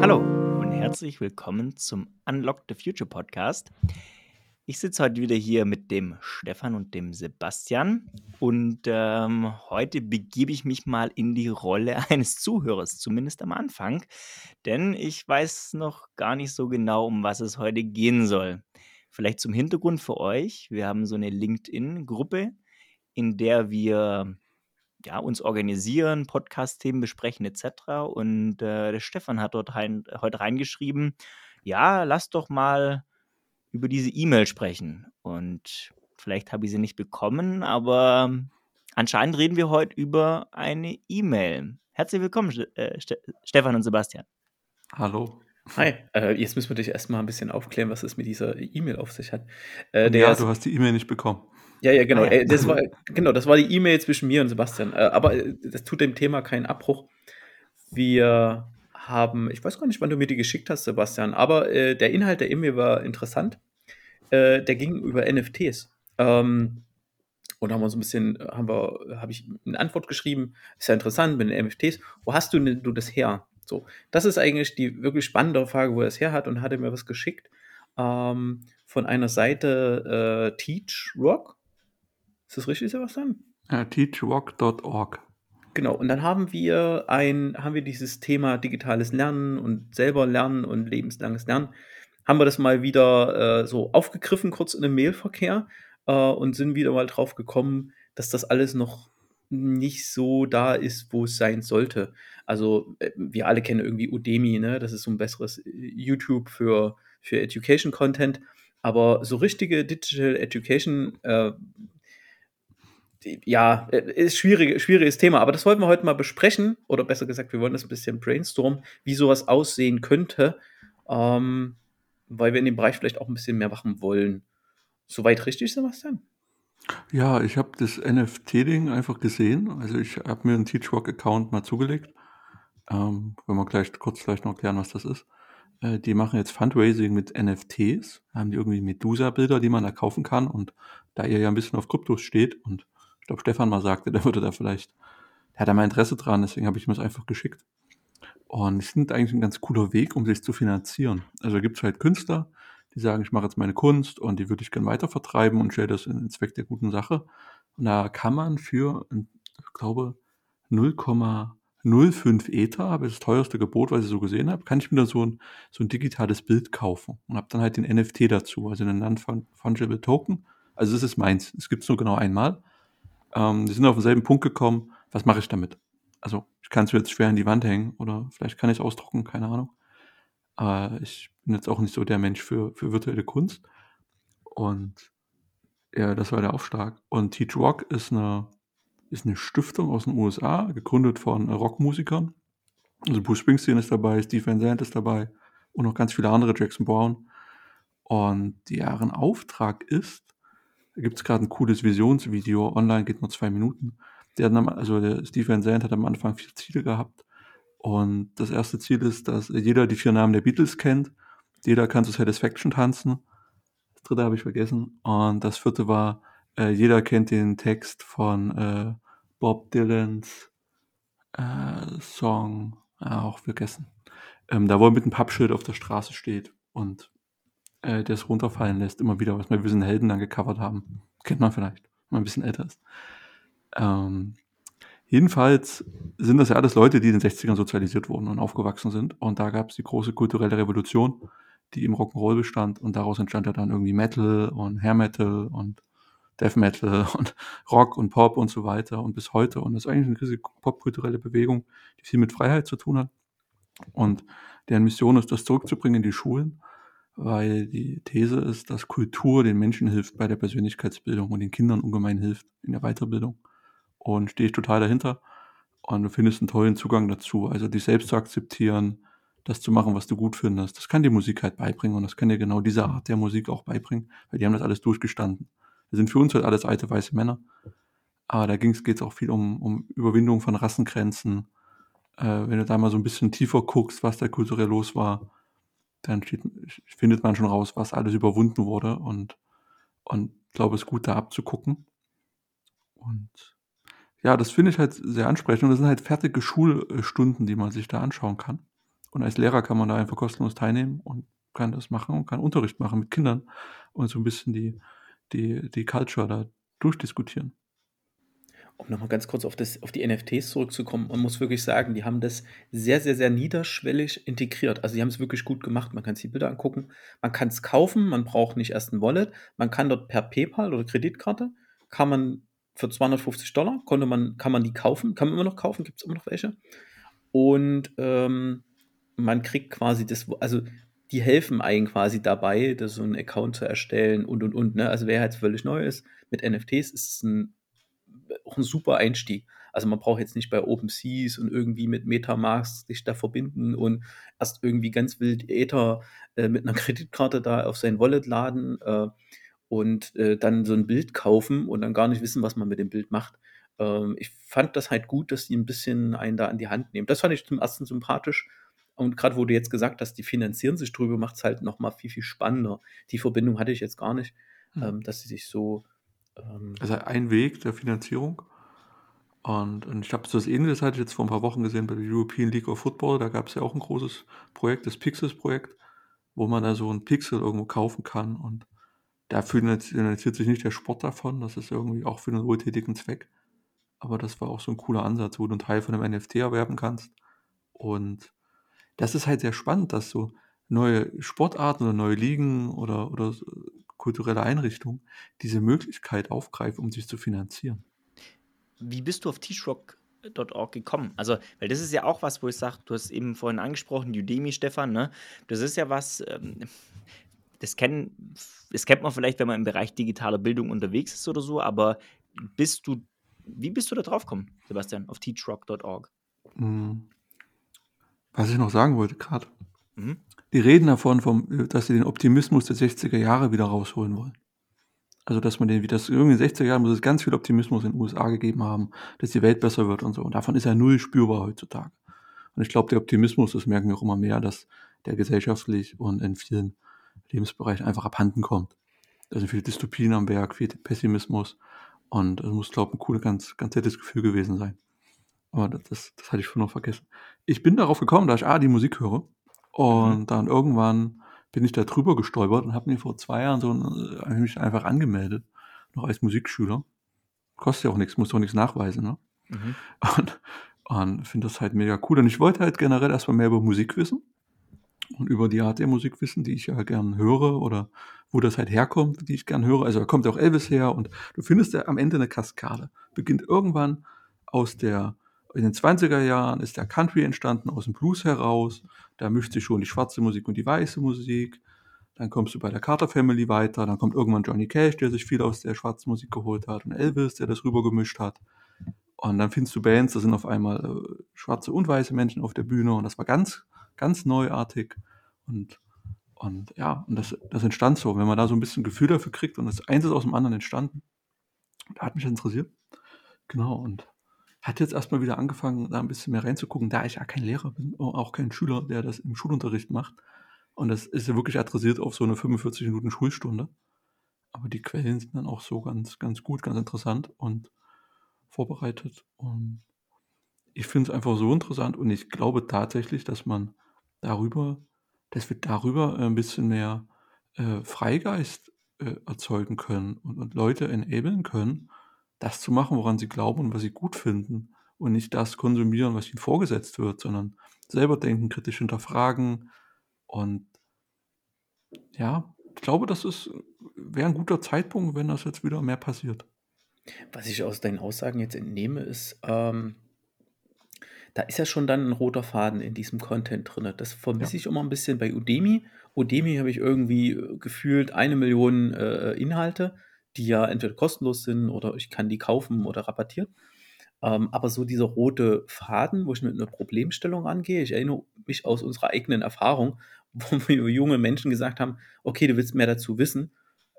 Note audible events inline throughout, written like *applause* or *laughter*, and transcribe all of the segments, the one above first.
Hallo und herzlich willkommen zum Unlock the Future Podcast. Ich sitze heute wieder hier mit dem Stefan und dem Sebastian und ähm, heute begebe ich mich mal in die Rolle *laughs* eines Zuhörers, zumindest am Anfang, denn ich weiß noch gar nicht so genau, um was es heute gehen soll. Vielleicht zum Hintergrund für euch, wir haben so eine LinkedIn-Gruppe, in der wir ja, uns organisieren, Podcast-Themen besprechen etc. Und äh, der Stefan hat dort rein, heute reingeschrieben, ja, lass doch mal über diese E-Mail sprechen. Und vielleicht habe ich sie nicht bekommen, aber anscheinend reden wir heute über eine E-Mail. Herzlich willkommen, äh, Ste Stefan und Sebastian. Hallo. Hi, äh, jetzt müssen wir dich erstmal ein bisschen aufklären, was es mit dieser E-Mail auf sich hat. Äh, ja, du hast die E-Mail nicht bekommen. Ja, ja, genau. Ah, ja. Äh, das war, *laughs* genau, das war die E-Mail zwischen mir und Sebastian. Äh, aber äh, das tut dem Thema keinen Abbruch. Wir haben, ich weiß gar nicht, wann du mir die geschickt hast, Sebastian, aber äh, der Inhalt der E-Mail war interessant. Äh, der ging über NFTs. Ähm, und haben wir uns ein bisschen, haben wir, habe ich eine Antwort geschrieben, ist ja interessant mit den NFTs. Wo hast du denn du das her? So, das ist eigentlich die wirklich spannende Frage, wo er es her hat und hatte mir was geschickt ähm, von einer Seite äh, Teach Rock. Ist das richtig, Sebastian? Ja, teachrock.org. Genau, und dann haben wir ein, haben wir dieses Thema digitales Lernen und selber lernen und lebenslanges Lernen, haben wir das mal wieder äh, so aufgegriffen, kurz in einem Mailverkehr, äh, und sind wieder mal drauf gekommen, dass das alles noch nicht so da ist, wo es sein sollte. Also äh, wir alle kennen irgendwie Udemy, ne? Das ist so ein besseres äh, YouTube für, für Education Content. Aber so richtige Digital Education äh, ja, äh, ist schwierig, schwieriges Thema, aber das wollten wir heute mal besprechen, oder besser gesagt, wir wollen das ein bisschen brainstormen, wie sowas aussehen könnte, ähm, weil wir in dem Bereich vielleicht auch ein bisschen mehr machen wollen. Soweit richtig, Sebastian? Ja, ich habe das NFT-Ding einfach gesehen. Also ich habe mir einen Teachwork-Account mal zugelegt. Ähm, wenn wir gleich kurz vielleicht noch erklären, was das ist. Äh, die machen jetzt Fundraising mit NFTs. Haben die irgendwie Medusa-Bilder, die man da kaufen kann. Und da ihr ja ein bisschen auf Kryptos steht und ich glaube, Stefan mal sagte, der würde da vielleicht, der hat da mal Interesse dran, deswegen habe ich ihm das einfach geschickt. Und ich finde eigentlich ein ganz cooler Weg, um sich zu finanzieren. Also gibt es halt Künstler, die sagen, ich mache jetzt meine Kunst und die würde ich gerne weiter vertreiben und stelle das in den Zweck der guten Sache. Und da kann man für, ich glaube, 0,05 Ether, habe ich das teuerste Gebot, was ich so gesehen habe, kann ich mir da so ein, so ein digitales Bild kaufen und habe dann halt den NFT dazu, also einen Non-Fungible Token. Also das ist meins. Es gibt es nur genau einmal. Ähm, die sind auf denselben Punkt gekommen, was mache ich damit? Also ich kann es jetzt schwer in die Wand hängen oder vielleicht kann ich es ausdrucken, keine Ahnung. Aber ich bin jetzt auch nicht so der Mensch für, für virtuelle Kunst. Und ja, das war der Aufschlag. Und Teach Rock ist eine, ist eine Stiftung aus den USA, gegründet von Rockmusikern. Also Bruce Springsteen ist dabei, Steve Van Zandt ist dabei und noch ganz viele andere, Jackson Brown. Und deren Auftrag ist, gibt es gerade ein cooles Visionsvideo, online geht nur zwei Minuten. Der hat, also der Stephen Sand hat am Anfang vier Ziele gehabt. Und das erste Ziel ist, dass jeder die vier Namen der Beatles kennt. Jeder kann zu Satisfaction tanzen. Das dritte habe ich vergessen. Und das vierte war, äh, jeder kennt den Text von äh, Bob Dylans äh, Song, auch vergessen. Ähm, da wo er mit einem Pappschild auf der Straße steht und äh, der es runterfallen lässt, immer wieder, was wir sind Helden dann gecovert haben. Kennt man vielleicht, wenn man ein bisschen älter ist. Ähm, jedenfalls sind das ja alles Leute, die in den 60ern sozialisiert wurden und aufgewachsen sind. Und da gab es die große kulturelle Revolution, die im Rock'n'Roll bestand. Und daraus entstand ja dann irgendwie Metal und Hair Metal und Death Metal *laughs* und Rock und Pop und so weiter und bis heute. Und das ist eigentlich eine riesige popkulturelle Bewegung, die viel mit Freiheit zu tun hat. Und deren Mission ist, das zurückzubringen in die Schulen weil die These ist, dass Kultur den Menschen hilft bei der Persönlichkeitsbildung und den Kindern ungemein hilft in der Weiterbildung. Und stehe ich total dahinter. Und du findest einen tollen Zugang dazu. Also dich selbst zu akzeptieren, das zu machen, was du gut findest. Das kann die Musik halt beibringen und das kann dir genau diese Art der Musik auch beibringen, weil die haben das alles durchgestanden. Das sind für uns halt alles alte weiße Männer. Aber da geht es auch viel um, um Überwindung von Rassengrenzen. Äh, wenn du da mal so ein bisschen tiefer guckst, was da kulturell los war, dann steht, findet man schon raus, was alles überwunden wurde und, und glaube, es ist gut da abzugucken. Und ja, das finde ich halt sehr ansprechend. Und das sind halt fertige Schulstunden, die man sich da anschauen kann. Und als Lehrer kann man da einfach kostenlos teilnehmen und kann das machen und kann Unterricht machen mit Kindern und so ein bisschen die, die, die Culture da durchdiskutieren. Um nochmal ganz kurz auf, das, auf die NFTs zurückzukommen, man muss wirklich sagen, die haben das sehr, sehr, sehr niederschwellig integriert. Also die haben es wirklich gut gemacht. Man kann sich die Bilder angucken, man kann es kaufen, man braucht nicht erst ein Wallet, man kann dort per PayPal oder Kreditkarte, kann man für 250 Dollar, konnte man, kann man die kaufen, kann man immer noch kaufen, gibt es immer noch welche. Und ähm, man kriegt quasi das, also die helfen einem quasi dabei, das so einen Account zu erstellen und und und. Ne? Also wer jetzt völlig neu ist mit NFTs, ist es ein, auch ein super Einstieg. Also man braucht jetzt nicht bei OpenSeas und irgendwie mit Metamask sich da verbinden und erst irgendwie ganz wild Ether äh, mit einer *laughs* Kreditkarte da auf sein Wallet laden äh, und äh, dann so ein Bild kaufen und dann gar nicht wissen, was man mit dem Bild macht. Ähm, ich fand das halt gut, dass die ein bisschen einen da an die Hand nehmen. Das fand ich zum ersten sympathisch. Und gerade wo du jetzt gesagt hast, die finanzieren sich drüber, macht es halt nochmal viel, viel spannender. Die Verbindung hatte ich jetzt gar nicht, hm. ähm, dass sie sich so. Ähm also ein Weg der Finanzierung. Und, und ich habe so das Ähnliches hatte ich jetzt vor ein paar Wochen gesehen bei der European League of Football. Da gab es ja auch ein großes Projekt, das Pixels-Projekt, wo man da so ein Pixel irgendwo kaufen kann. Und da finanziert sich nicht der Sport davon. Das ist irgendwie auch für einen wohltätigen Zweck. Aber das war auch so ein cooler Ansatz, wo du einen Teil von einem NFT erwerben kannst. Und das ist halt sehr spannend, dass so neue Sportarten oder neue Ligen oder, oder kulturelle Einrichtungen diese Möglichkeit aufgreifen, um sich zu finanzieren. Wie bist du auf Teachrock.org gekommen? Also, weil das ist ja auch was, wo ich sage, du hast eben vorhin angesprochen, Udemy, Stefan, ne? Das ist ja was, ähm, das, kenn, das kennt man vielleicht, wenn man im Bereich digitaler Bildung unterwegs ist oder so, aber bist du, wie bist du da drauf gekommen, Sebastian, auf teachrock.org? Mhm. Was ich noch sagen wollte gerade. Mhm. Die reden davon, vom, dass sie den Optimismus der 60er Jahre wieder rausholen wollen. Also, dass man den, wie das irgendwie in den 60er Jahren muss es ganz viel Optimismus in den USA gegeben haben, dass die Welt besser wird und so. Und davon ist ja null spürbar heutzutage. Und ich glaube, der Optimismus, das merken wir auch immer mehr, dass der gesellschaftlich und in vielen Lebensbereichen einfach abhanden kommt. Da sind viele Dystopien am Werk, viel Pessimismus. Und es muss, glaube ich, ein cooles, ganz, ganz nettes Gefühl gewesen sein. Aber das, das, das hatte ich schon noch vergessen. Ich bin darauf gekommen, da ich A, die Musik höre. Und mhm. dann irgendwann bin ich da drüber gestolpert und habe mir vor zwei Jahren so ein, mich einfach angemeldet. Noch als Musikschüler. Kostet ja auch nichts, muss doch nichts nachweisen, ne? Mhm. Und, und finde das halt mega cool. Und ich wollte halt generell erstmal mehr über Musik wissen. Und über die Art der Musik wissen, die ich ja gern höre oder wo das halt herkommt, die ich gern höre. Also da kommt auch Elvis her und du findest ja am Ende eine Kaskade. Beginnt irgendwann aus der in den 20er Jahren ist der Country entstanden aus dem Blues heraus. Da mischt sich schon die schwarze Musik und die weiße Musik. Dann kommst du bei der Carter Family weiter. Dann kommt irgendwann Johnny Cash, der sich viel aus der schwarzen Musik geholt hat. Und Elvis, der das rüber gemischt hat. Und dann findest du Bands, da sind auf einmal äh, schwarze und weiße Menschen auf der Bühne. Und das war ganz, ganz neuartig. Und, und ja, und das, das entstand so. Wenn man da so ein bisschen Gefühl dafür kriegt und das eins ist aus dem anderen entstanden. Da hat mich interessiert. Genau. Und hat jetzt erstmal wieder angefangen, da ein bisschen mehr reinzugucken, da ich ja kein Lehrer bin, auch kein Schüler, der das im Schulunterricht macht. Und das ist ja wirklich adressiert auf so eine 45 Minuten Schulstunde. Aber die Quellen sind dann auch so ganz, ganz gut, ganz interessant und vorbereitet. Und ich finde es einfach so interessant und ich glaube tatsächlich, dass man darüber, dass wir darüber ein bisschen mehr äh, Freigeist äh, erzeugen können und, und Leute enablen können, das zu machen, woran sie glauben und was sie gut finden und nicht das konsumieren, was ihnen vorgesetzt wird, sondern selber denken, kritisch hinterfragen und ja, ich glaube, das ist wäre ein guter Zeitpunkt, wenn das jetzt wieder mehr passiert. Was ich aus deinen Aussagen jetzt entnehme, ist, ähm, da ist ja schon dann ein roter Faden in diesem Content drin. Das vermisse ja. ich immer ein bisschen bei Udemy. Udemy habe ich irgendwie äh, gefühlt eine Million äh, Inhalte die ja entweder kostenlos sind oder ich kann die kaufen oder rabattiert. Ähm, aber so dieser rote Faden, wo ich mit einer Problemstellung angehe, ich erinnere mich aus unserer eigenen Erfahrung, *laughs* wo wir junge Menschen gesagt haben, okay, du willst mehr dazu wissen,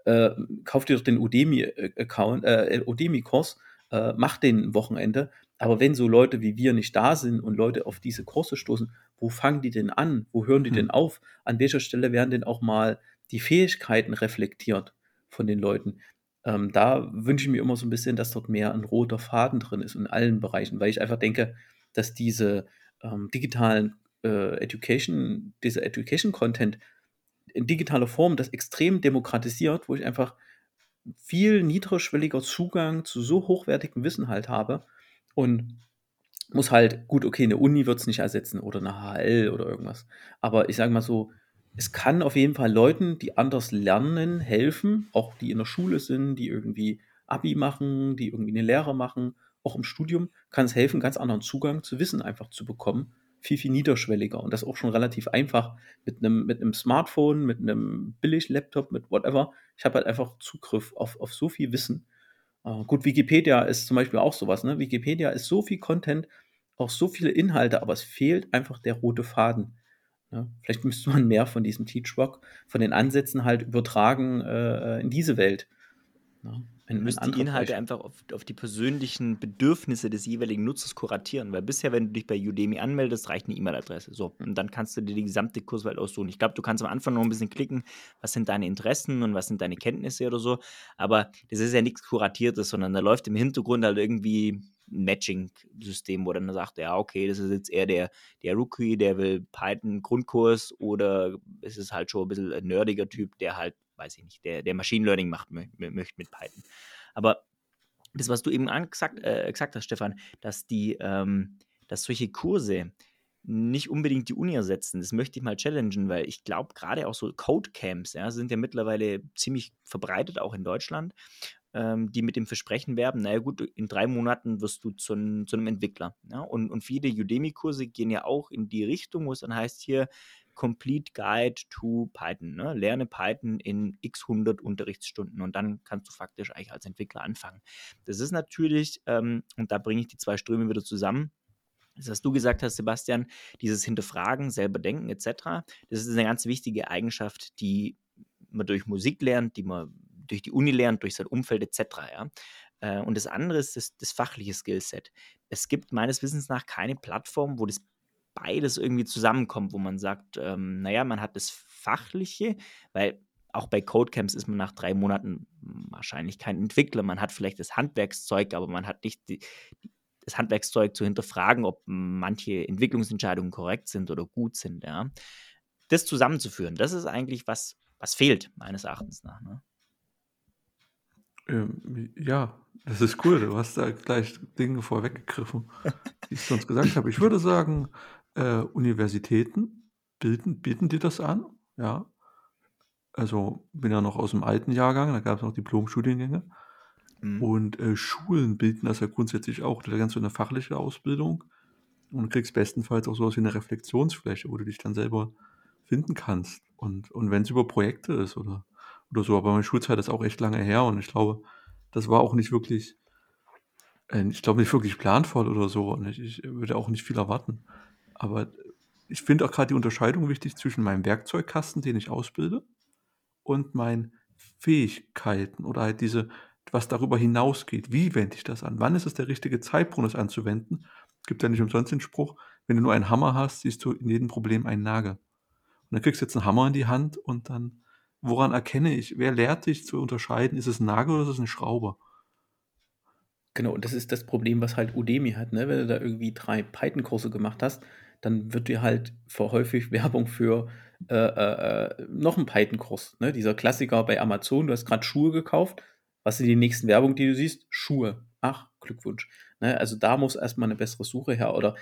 äh, kauf dir doch den Udemy-Account, äh, Udemy-Kurs, äh, mach den Wochenende. Aber wenn so Leute wie wir nicht da sind und Leute auf diese Kurse stoßen, wo fangen die denn an? Wo hören die hm. denn auf? An welcher Stelle werden denn auch mal die Fähigkeiten reflektiert von den Leuten? Ähm, da wünsche ich mir immer so ein bisschen, dass dort mehr ein roter Faden drin ist in allen Bereichen, weil ich einfach denke, dass diese ähm, digitalen äh, Education, dieser Education-Content in digitaler Form das extrem demokratisiert, wo ich einfach viel niedrigschwelliger Zugang zu so hochwertigem Wissen halt habe und muss halt, gut, okay, eine Uni wird es nicht ersetzen oder eine HL oder irgendwas. Aber ich sage mal so, es kann auf jeden Fall Leuten, die anders lernen, helfen, auch die in der Schule sind, die irgendwie Abi machen, die irgendwie eine Lehre machen, auch im Studium, kann es helfen, ganz anderen Zugang zu Wissen einfach zu bekommen. Viel, viel niederschwelliger und das auch schon relativ einfach mit einem, mit einem Smartphone, mit einem Billig-Laptop, mit whatever. Ich habe halt einfach Zugriff auf, auf so viel Wissen. Uh, gut, Wikipedia ist zum Beispiel auch sowas. Ne? Wikipedia ist so viel Content, auch so viele Inhalte, aber es fehlt einfach der rote Faden. Ja, vielleicht müsste man mehr von diesem Teachwork, von den Ansätzen halt übertragen äh, in diese Welt. Ja, man müsste die Inhalte Beispiel. einfach auf, auf, die persönlichen Bedürfnisse des jeweiligen Nutzers kuratieren, weil bisher, wenn du dich bei Udemy anmeldest, reicht eine E-Mail-Adresse. So, und dann kannst du dir die gesamte Kurswelt aussuchen. Ich glaube, du kannst am Anfang noch ein bisschen klicken, was sind deine Interessen und was sind deine Kenntnisse oder so, aber das ist ja nichts Kuratiertes, sondern da läuft im Hintergrund halt irgendwie Matching-System, wo dann sagt, ja, okay, das ist jetzt eher der, der Rookie, der will Python-Grundkurs oder es ist halt schon ein bisschen ein nerdiger Typ, der halt, weiß ich nicht, der, der Machine Learning macht, möchte mit Python. Aber das, was du eben gesagt, äh, gesagt hast, Stefan, dass die, ähm, dass solche Kurse nicht unbedingt die Uni ersetzen. Das möchte ich mal challengen, weil ich glaube, gerade auch so Codecamps ja, sind ja mittlerweile ziemlich verbreitet, auch in Deutschland ähm, die mit dem Versprechen werben, naja gut, in drei Monaten wirst du zu, zu einem Entwickler. Ja? Und, und viele Udemy-Kurse gehen ja auch in die Richtung, wo es dann heißt hier, Complete Guide to Python. Ne? Lerne Python in x 100 Unterrichtsstunden und dann kannst du faktisch eigentlich als Entwickler anfangen. Das ist natürlich, ähm, und da bringe ich die zwei Ströme wieder zusammen, das, was du gesagt hast, Sebastian, dieses Hinterfragen, selber denken etc., das ist eine ganz wichtige Eigenschaft, die man durch Musik lernt, die man durch die Uni lernt, durch sein Umfeld etc. Ja? Äh, und das andere ist das, das fachliche Skillset. Es gibt meines Wissens nach keine Plattform, wo das beides irgendwie zusammenkommt, wo man sagt, ähm, naja, man hat das Fachliche, weil auch bei Codecamps ist man nach drei Monaten wahrscheinlich kein Entwickler. Man hat vielleicht das Handwerkszeug, aber man hat nicht die, das Handwerkszeug zu hinterfragen, ob manche Entwicklungsentscheidungen korrekt sind oder gut sind. Ja. Das zusammenzuführen, das ist eigentlich was, was fehlt, meines Erachtens nach. Ne? Ähm, ja, das ist cool. Du hast da gleich Dinge vorweggegriffen, die ich sonst gesagt habe. Ich würde sagen, äh, Universitäten bilden, bieten dir das an. Ja. Also bin ja noch aus dem alten Jahrgang, da gab es noch Diplom-Studiengänge. Mhm. Und äh, Schulen bilden das ja grundsätzlich auch. Da kannst du eine fachliche Ausbildung und kriegst bestenfalls auch sowas wie eine Reflexionsfläche, wo du dich dann selber finden kannst. Und, und wenn es über Projekte ist oder oder so. Aber meine Schulzeit ist auch echt lange her und ich glaube, das war auch nicht wirklich, äh, ich glaube nicht wirklich planvoll oder so. Und ich, ich würde auch nicht viel erwarten. Aber ich finde auch gerade die Unterscheidung wichtig zwischen meinem Werkzeugkasten, den ich ausbilde, und meinen Fähigkeiten oder halt diese, was darüber hinausgeht. Wie wende ich das an? Wann ist es der richtige Zeitpunkt, das anzuwenden? Gibt ja nicht umsonst den Spruch, wenn du nur einen Hammer hast, siehst du in jedem Problem einen Nagel. Und dann kriegst du jetzt einen Hammer in die Hand und dann woran erkenne ich, wer lehrt dich zu unterscheiden, ist es ein Nagel oder ist es eine Schraube? Genau, und das ist das Problem, was halt Udemy hat, ne? Wenn du da irgendwie drei Python-Kurse gemacht hast, dann wird dir halt häufig *laughs* Werbung für äh, äh, äh, noch einen Python-Kurs. Ne? Dieser Klassiker bei Amazon, du hast gerade Schuhe gekauft. Was sind die nächsten Werbung, die du siehst? Schuhe. Ach, Glückwunsch. Ne? Also da muss erstmal eine bessere Suche her. Oder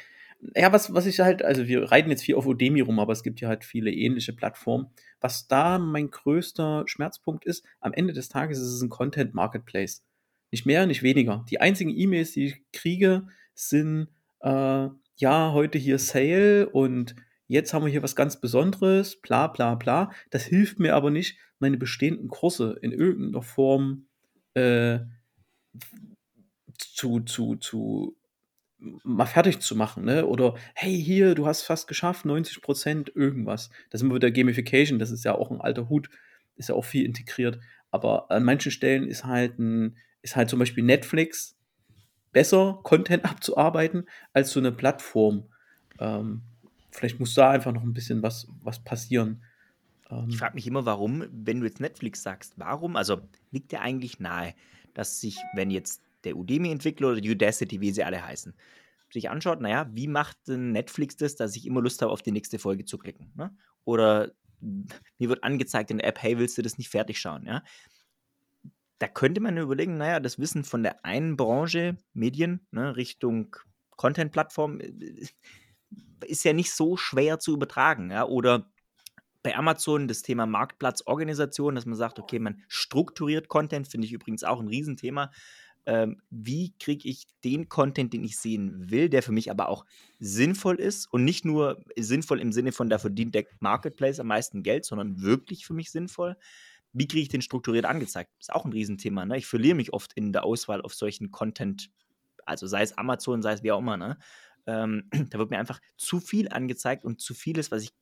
ja, was, was ich halt, also wir reiten jetzt viel auf Udemy rum, aber es gibt ja halt viele ähnliche Plattformen. Was da mein größter Schmerzpunkt ist, am Ende des Tages ist es ein Content Marketplace. Nicht mehr, nicht weniger. Die einzigen E-Mails, die ich kriege, sind, äh, ja, heute hier Sale und jetzt haben wir hier was ganz Besonderes, bla bla bla. Das hilft mir aber nicht, meine bestehenden Kurse in irgendeiner Form äh, zu, zu, zu mal fertig zu machen, ne? Oder hey, hier, du hast fast geschafft, 90 Prozent irgendwas. Das sind wir wieder Gamification, das ist ja auch ein alter Hut, ist ja auch viel integriert. Aber an manchen Stellen ist halt ein, ist halt zum Beispiel Netflix besser, Content *laughs* abzuarbeiten, als so eine Plattform. Ähm, vielleicht muss da einfach noch ein bisschen was, was passieren. Ähm, ich frage mich immer, warum, wenn du jetzt Netflix sagst, warum, also liegt dir eigentlich nahe, dass sich, wenn jetzt der Udemy-Entwickler oder Udacity, wie sie alle heißen, sich anschaut, naja, wie macht denn Netflix das, dass ich immer Lust habe, auf die nächste Folge zu klicken? Ne? Oder mir wird angezeigt in der App, hey, willst du das nicht fertig schauen? Ja? Da könnte man überlegen, naja, das Wissen von der einen Branche, Medien, ne, Richtung Content-Plattform, äh, ist ja nicht so schwer zu übertragen. Ja? Oder bei Amazon das Thema Marktplatzorganisation, dass man sagt, okay, man strukturiert Content, finde ich übrigens auch ein Riesenthema ähm, wie kriege ich den Content, den ich sehen will, der für mich aber auch sinnvoll ist und nicht nur sinnvoll im Sinne von, da verdient der Marketplace am meisten Geld, sondern wirklich für mich sinnvoll. Wie kriege ich den strukturiert angezeigt? Ist auch ein Riesenthema. Ne? Ich verliere mich oft in der Auswahl auf solchen Content, also sei es Amazon, sei es wie auch immer. Ne? Ähm, *clears throat* da wird mir einfach zu viel angezeigt und zu vieles, was ich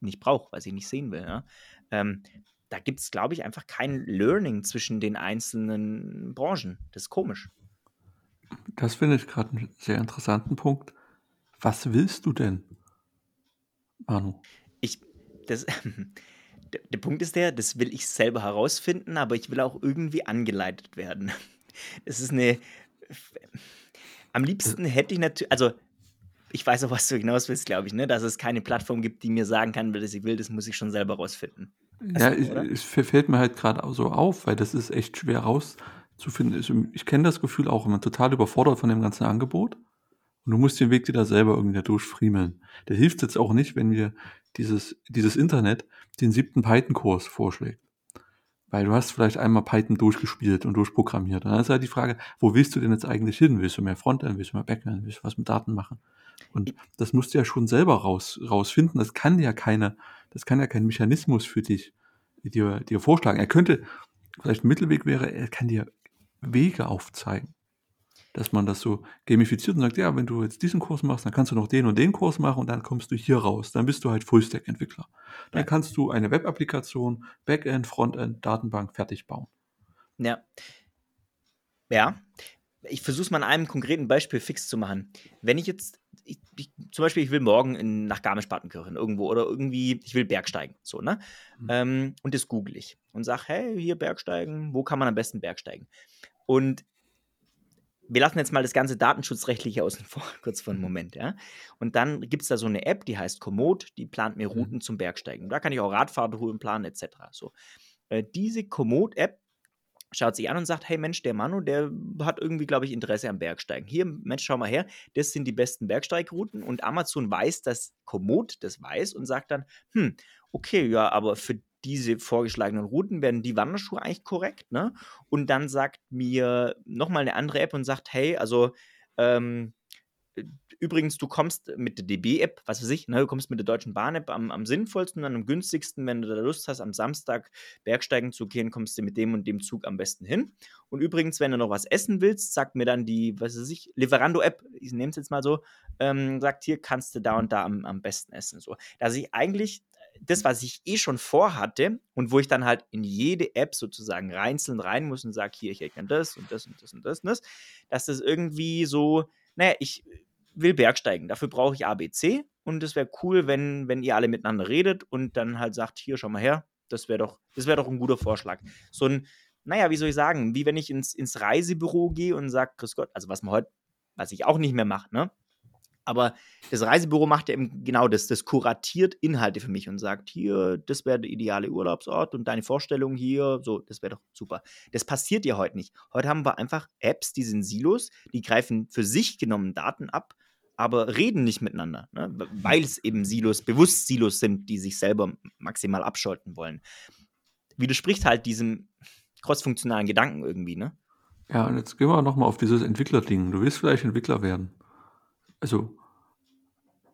nicht brauche, was ich nicht sehen will. Ja? Ähm, da gibt es, glaube ich, einfach kein Learning zwischen den einzelnen Branchen. Das ist komisch. Das finde ich gerade einen sehr interessanten Punkt. Was willst du denn, Manu? Ich, das, *laughs* der, der Punkt ist der, das will ich selber herausfinden, aber ich will auch irgendwie angeleitet werden. *laughs* Es ist eine. Am liebsten hätte ich natürlich, also ich weiß auch, was du hinaus willst, glaube ich, ne? dass es keine Plattform gibt, die mir sagen kann, was ich will, das muss ich schon selber rausfinden. Ja, ich, es fällt mir halt gerade so auf, weil das ist echt schwer rauszufinden. Ich kenne das Gefühl auch, wenn man total überfordert von dem ganzen Angebot und du musst den Weg dir da selber irgendwie durchfriemeln. Da hilft jetzt auch nicht, wenn wir dieses, dieses Internet den siebten Python-Kurs vorschlägt. Weil du hast vielleicht einmal Python durchgespielt und durchprogrammiert. Und dann ist halt die Frage, wo willst du denn jetzt eigentlich hin? Willst du mehr Frontend, willst du mehr Backend, willst du was mit Daten machen? Und das musst du ja schon selber raus, rausfinden. Das kann ja keine, das kann ja kein Mechanismus für dich dir, dir vorschlagen. Er könnte, vielleicht ein Mittelweg wäre, er kann dir Wege aufzeigen. Dass man das so gamifiziert und sagt, ja, wenn du jetzt diesen Kurs machst, dann kannst du noch den und den Kurs machen und dann kommst du hier raus. Dann bist du halt Fullstack-Entwickler. Dann ja. kannst du eine Web-Applikation, Backend, Frontend, Datenbank fertig bauen. Ja. Ja. Ich versuche es mal an einem konkreten Beispiel fix zu machen. Wenn ich jetzt ich, ich, zum Beispiel, ich will morgen in, nach Garmisch-Partenkirchen irgendwo oder irgendwie, ich will Bergsteigen, so, ne? Mhm. Ähm, und das google ich und sage, hey, hier Bergsteigen, wo kann man am besten Bergsteigen? Und wir lassen jetzt mal das ganze Datenschutzrechtliche außen *laughs* vor, kurz für einen mhm. Moment, ja. Und dann gibt es da so eine App, die heißt Komoot, die plant mir Routen mhm. zum Bergsteigen. Da kann ich auch Radfahrrouten planen, etc. So. Äh, diese Komoot-App schaut sich an und sagt, hey Mensch, der Manu, der hat irgendwie, glaube ich, Interesse am Bergsteigen. Hier, Mensch, schau mal her, das sind die besten Bergsteigrouten und Amazon weiß, dass Komoot das weiß und sagt dann, hm, okay, ja, aber für diese vorgeschlagenen Routen werden die Wanderschuhe eigentlich korrekt, ne? Und dann sagt mir nochmal eine andere App und sagt, hey, also ähm, Übrigens, du kommst mit der DB-App, was weiß ich, ne, du kommst mit der Deutschen Bahn-App am, am sinnvollsten und am günstigsten, wenn du da Lust hast, am Samstag Bergsteigen zu gehen, kommst du mit dem und dem Zug am besten hin. Und übrigens, wenn du noch was essen willst, sagt mir dann die, was weiß ich, Lieferando-App, ich nehme es jetzt mal so, ähm, sagt hier, kannst du da und da am, am besten essen. So. Dass ich eigentlich das, was ich eh schon vorhatte und wo ich dann halt in jede App sozusagen einzeln rein muss und sage, hier, ich hätte gern das und das und das und das und das, dass das irgendwie so, naja, ich will Bergsteigen. Dafür brauche ich ABC und es wäre cool, wenn, wenn ihr alle miteinander redet und dann halt sagt, hier, schau mal her, das wäre doch, das doch ein guter Vorschlag. So ein, naja, wie soll ich sagen, wie wenn ich ins, ins Reisebüro gehe und sage, Grüß Gott, also was man heute, was ich auch nicht mehr mache, ne? Aber das Reisebüro macht ja eben genau das. Das kuratiert Inhalte für mich und sagt, hier, das wäre der ideale Urlaubsort und deine Vorstellung hier, so, das wäre doch super. Das passiert ja heute nicht. Heute haben wir einfach Apps, die sind Silos, die greifen für sich genommen Daten ab, aber reden nicht miteinander, ne? weil es eben Silos, bewusst Silos sind, die sich selber maximal abschalten wollen. Widerspricht halt diesem crossfunktionalen Gedanken irgendwie, ne? Ja, und jetzt gehen wir nochmal auf dieses Entwicklerding. Du willst vielleicht Entwickler werden. Also,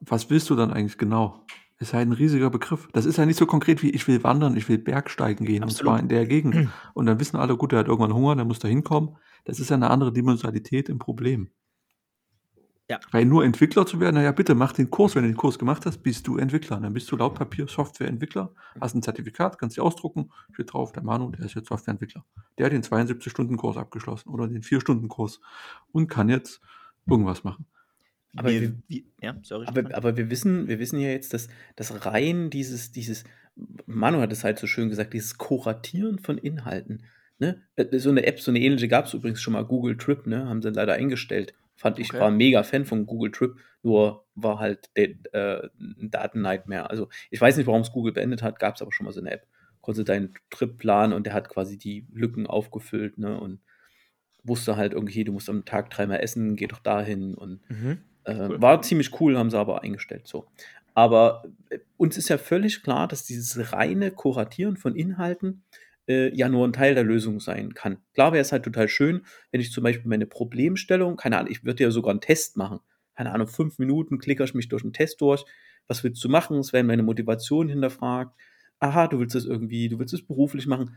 was willst du dann eigentlich genau? Ist halt ein riesiger Begriff. Das ist ja nicht so konkret wie ich will wandern, ich will Bergsteigen gehen Absolut. und zwar in der Gegend. Und dann wissen alle, gut, der hat irgendwann Hunger, der muss da hinkommen. Das ist ja eine andere Dimensionalität im Problem. Ja. Weil nur Entwickler zu werden, naja, bitte mach den Kurs. Wenn du den Kurs gemacht hast, bist du Entwickler. Dann bist du laut Papier Softwareentwickler, hast ein Zertifikat, kannst dich ausdrucken, steht drauf, der Manu, der ist jetzt Softwareentwickler. Der hat den 72-Stunden-Kurs abgeschlossen oder den 4-Stunden-Kurs und kann jetzt irgendwas machen. Aber wir, wir, ja, sorry, aber, aber, wir wissen, wir wissen ja jetzt, dass, dass rein dieses, dieses Manu hat es halt so schön gesagt, dieses Kuratieren von Inhalten. Ne? Äh, so eine App, so eine ähnliche gab es übrigens schon mal, Google Trip, ne? haben sie leider eingestellt. Fand ich, Okay. war ein mega Fan von Google Trip, nur war halt der, äh, ein Daten-Nightmare. Also ich weiß nicht, warum es Google beendet hat, gab es aber schon mal so eine App. Konntest deinen Trip planen und der hat quasi die Lücken aufgefüllt, ne? Und wusste halt irgendwie, du musst am Tag dreimal essen, geh doch dahin und Mhm. Äh, Cool. war ziemlich cool, haben sie aber eingestellt so. Aber äh, uns ist ja völlig klar, dass dieses reine Kuratieren von Inhalten äh, ja nur ein Teil der Lösung sein kann. Klar wäre es halt total schön, wenn ich zum Beispiel meine Problemstellung, keine Ahnung, ich würde ja sogar einen Test machen. Keine Ahnung, fünf Minuten klicke ich mich durch einen Test durch. Was willst du machen? Es werden meine Motivation hinterfragt. Aha, du willst es irgendwie, du willst es beruflich machen.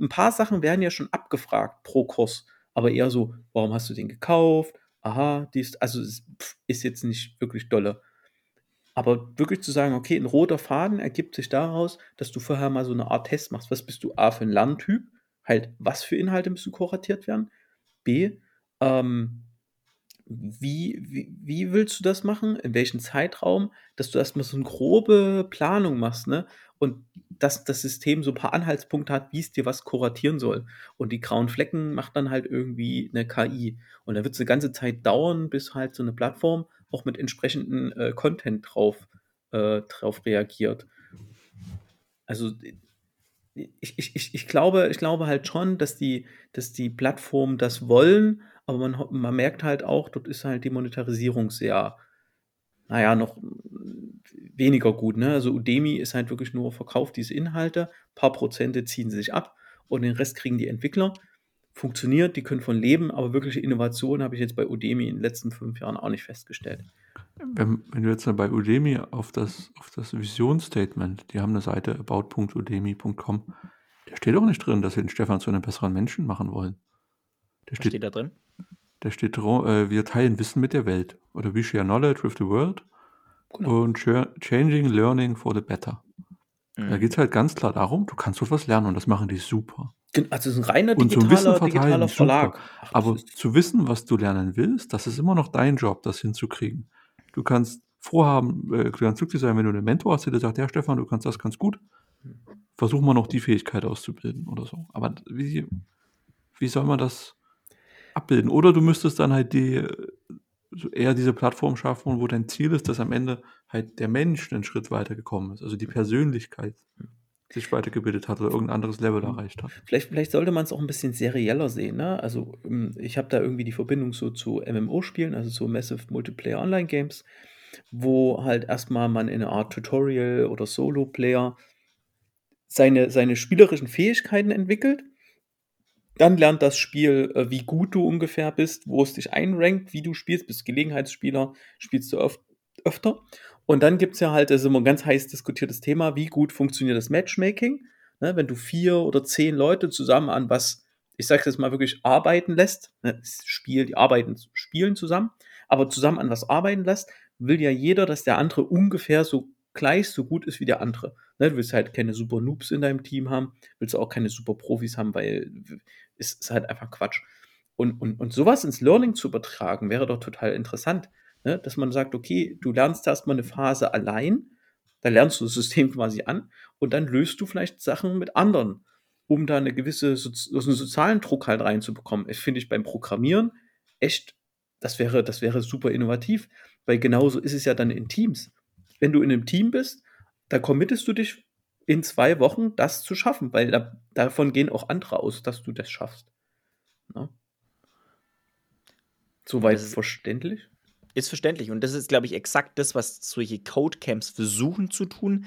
Ein paar Sachen werden ja schon abgefragt pro Kurs, aber eher so, warum hast du den gekauft? Aha, dies, also es pff, ist jetzt nicht wirklich dolle. Aber wirklich zu sagen, okay, ein roter Faden ergibt sich daraus, dass du vorher mal so eine Art Test machst. Was bist du A für ein Lerntyp? Halt, was für Inhalte müssen kuratiert werden? B, ähm, wie, wie, wie willst du das machen? In welchem Zeitraum? Dass du erstmal so eine grobe Planung machst, ne? Und dass das System so ein paar Anhaltspunkte hat, wie es dir was kuratieren soll. Und die grauen Flecken macht dann halt irgendwie eine KI. Und da wird es eine ganze Zeit dauern, bis halt so eine Plattform auch mit entsprechendem äh, Content drauf, äh, drauf reagiert. Also ich, ich, ich, ich, glaube, ich glaube halt schon, dass die, dass die Plattformen das wollen, aber man, man merkt halt auch, dort ist halt die Monetarisierung sehr, naja, noch mm, weniger gut. Ne? Also Udemy ist halt wirklich nur verkauft diese Inhalte, ein paar Prozente ziehen sie sich ab und den Rest kriegen die Entwickler. Funktioniert, die können von leben, aber wirkliche Innovation habe ich jetzt bei Udemy in den letzten fünf Jahren auch nicht festgestellt. Wenn, wenn du jetzt mal bei Udemy auf das, auf das Visionsstatement, die haben eine Seite about.udemy.com, da steht auch nicht drin, dass sie den Stefan zu einem besseren Menschen machen wollen. Da Was steht, steht da drin? Da steht äh, wir teilen Wissen mit der Welt. Oder we share knowledge with the world Genau. und changing learning for the better. Da Mhm. geht es halt ganz klar darum, du kannst was lernen und das machen die super. Also es ist ein reiner Und so digitaler, digitaler. Verlag. Ach, Aber zu wissen, was du lernen willst, das ist immer noch dein Job, das hinzukriegen. Du kannst vorhaben, äh, du kannst glücklich sein, wenn du einen Mentor hast, der dir sagt, ja Stefan, du kannst das ganz gut. Versuch mal noch die Fähigkeit auszubilden oder so. Aber wie, wie soll man das abbilden? Oder du müsstest dann halt die, so eher diese Plattform schaffen, wo dein Ziel ist, dass am Ende halt der Mensch einen Schritt weitergekommen ist, also die Persönlichkeit sich weitergebildet hat oder irgendein anderes Level erreicht hat. Vielleicht, vielleicht sollte man es auch ein bisschen serieller sehen. Ne? Also ähm, ich habe da irgendwie die Verbindung so zu MMO-Spielen, also zu Massive Multiplayer Online Games, wo halt erstmal man in eine Art Tutorial oder Solo-Player seine, seine spielerischen Fähigkeiten entwickelt. Dann lernt das Spiel, äh, wie gut du ungefähr bist, wo es dich einrankt, wie du spielst, bist Gelegenheitsspieler, spielst du öf öfter. Und dann gibt es ja halt, das ist immer ein ganz heiß diskutiertes Thema, wie gut funktioniert das Matchmaking. Ne, wenn du vier oder zehn Leute zusammen an was, ich sag's jetzt mal wirklich, arbeiten lässt, ne, das Spiel, die arbeiten, spielen zusammen, aber zusammen an was arbeiten lässt, will ja jeder, dass der andere ungefähr so gleich so gut ist wie der andere. Ne, du willst halt keine super Noobs in deinem Team haben, willst auch keine super Profis haben, weil es ist halt einfach Quatsch. Und, und, und sowas ins Learning zu übertragen, wäre doch total interessant. Ne? Dass man sagt, okay, du lernst erstmal eine Phase allein, da lernst du das System quasi an und dann löst du vielleicht Sachen mit anderen, um da eine gewisse so, so einen sozialen Druck halt reinzubekommen. Das finde ich beim Programmieren echt, das wäre, das wäre super innovativ, weil genauso ist es ja dann in Teams. Wenn du in einem Team bist, da committest du dich in zwei Wochen, das zu schaffen, weil da, davon gehen auch andere aus, dass du das schaffst. Ne? Soweit ist- verständlich? Ist verständlich. Und das ist, glaube ich, exakt das, was solche Codecamps versuchen zu tun.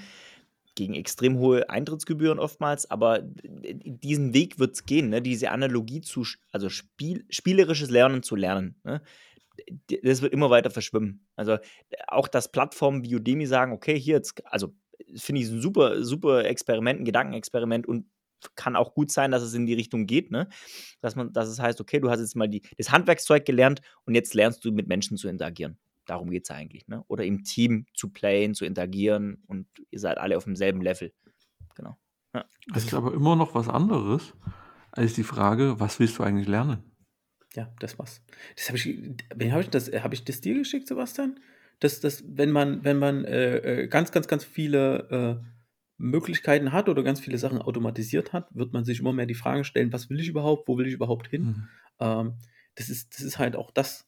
Gegen extrem hohe Eintrittsgebühren oftmals, aber diesen Weg wird es gehen, ne? diese Analogie zu, also Spiel, spielerisches Lernen zu lernen. Ne? Das wird immer weiter verschwimmen. Also auch, dass Plattformen wie Udemy sagen, okay, hier jetzt, also finde ich ein super, super Experiment, ein Gedankenexperiment und kann auch gut sein, dass es in die Richtung geht, ne? Dass man, dass es heißt, okay, du hast jetzt mal die, das Handwerkszeug gelernt und jetzt lernst du mit Menschen zu interagieren. Darum geht es eigentlich, ne? Oder im Team zu playen, zu interagieren und ihr seid alle auf demselben Level. Genau. Das ist aber immer noch was anderes als die Frage, was willst du eigentlich lernen? Ja, das war's. Das habe ich, habe ich das, habe ich das dir geschickt, Sebastian? Dass, dass wenn man, wenn man äh, äh, ganz, ganz, ganz viele äh, Möglichkeiten hat oder ganz viele Sachen automatisiert hat, wird man sich immer mehr die Frage stellen, was will ich überhaupt, wo will ich überhaupt hin? Mhm. Ähm, das, ist, das ist halt auch das.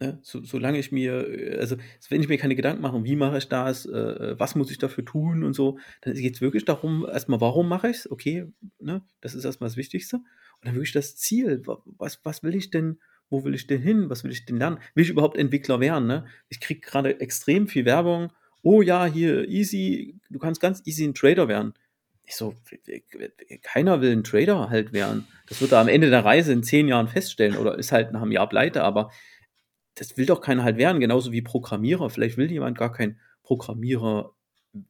Ne? So, solange ich mir, also wenn ich mir keine Gedanken mache, wie mache ich das, äh, was muss ich dafür tun und so, dann geht es wirklich darum, erstmal, warum mache ich es? Okay, ne? das ist erstmal das Wichtigste. Und dann wirklich das Ziel, was, was will ich denn, wo will ich denn hin, was will ich denn lernen? Will ich überhaupt Entwickler werden? Ne? Ich kriege gerade extrem viel Werbung oh ja, hier easy, du kannst ganz easy ein Trader werden. Ich so, keiner will ein Trader halt werden. Das wird er am Ende der Reise in zehn Jahren feststellen oder ist halt nach einem Jahr pleite, aber das will doch keiner halt werden, genauso wie Programmierer. Vielleicht will jemand gar kein Programmierer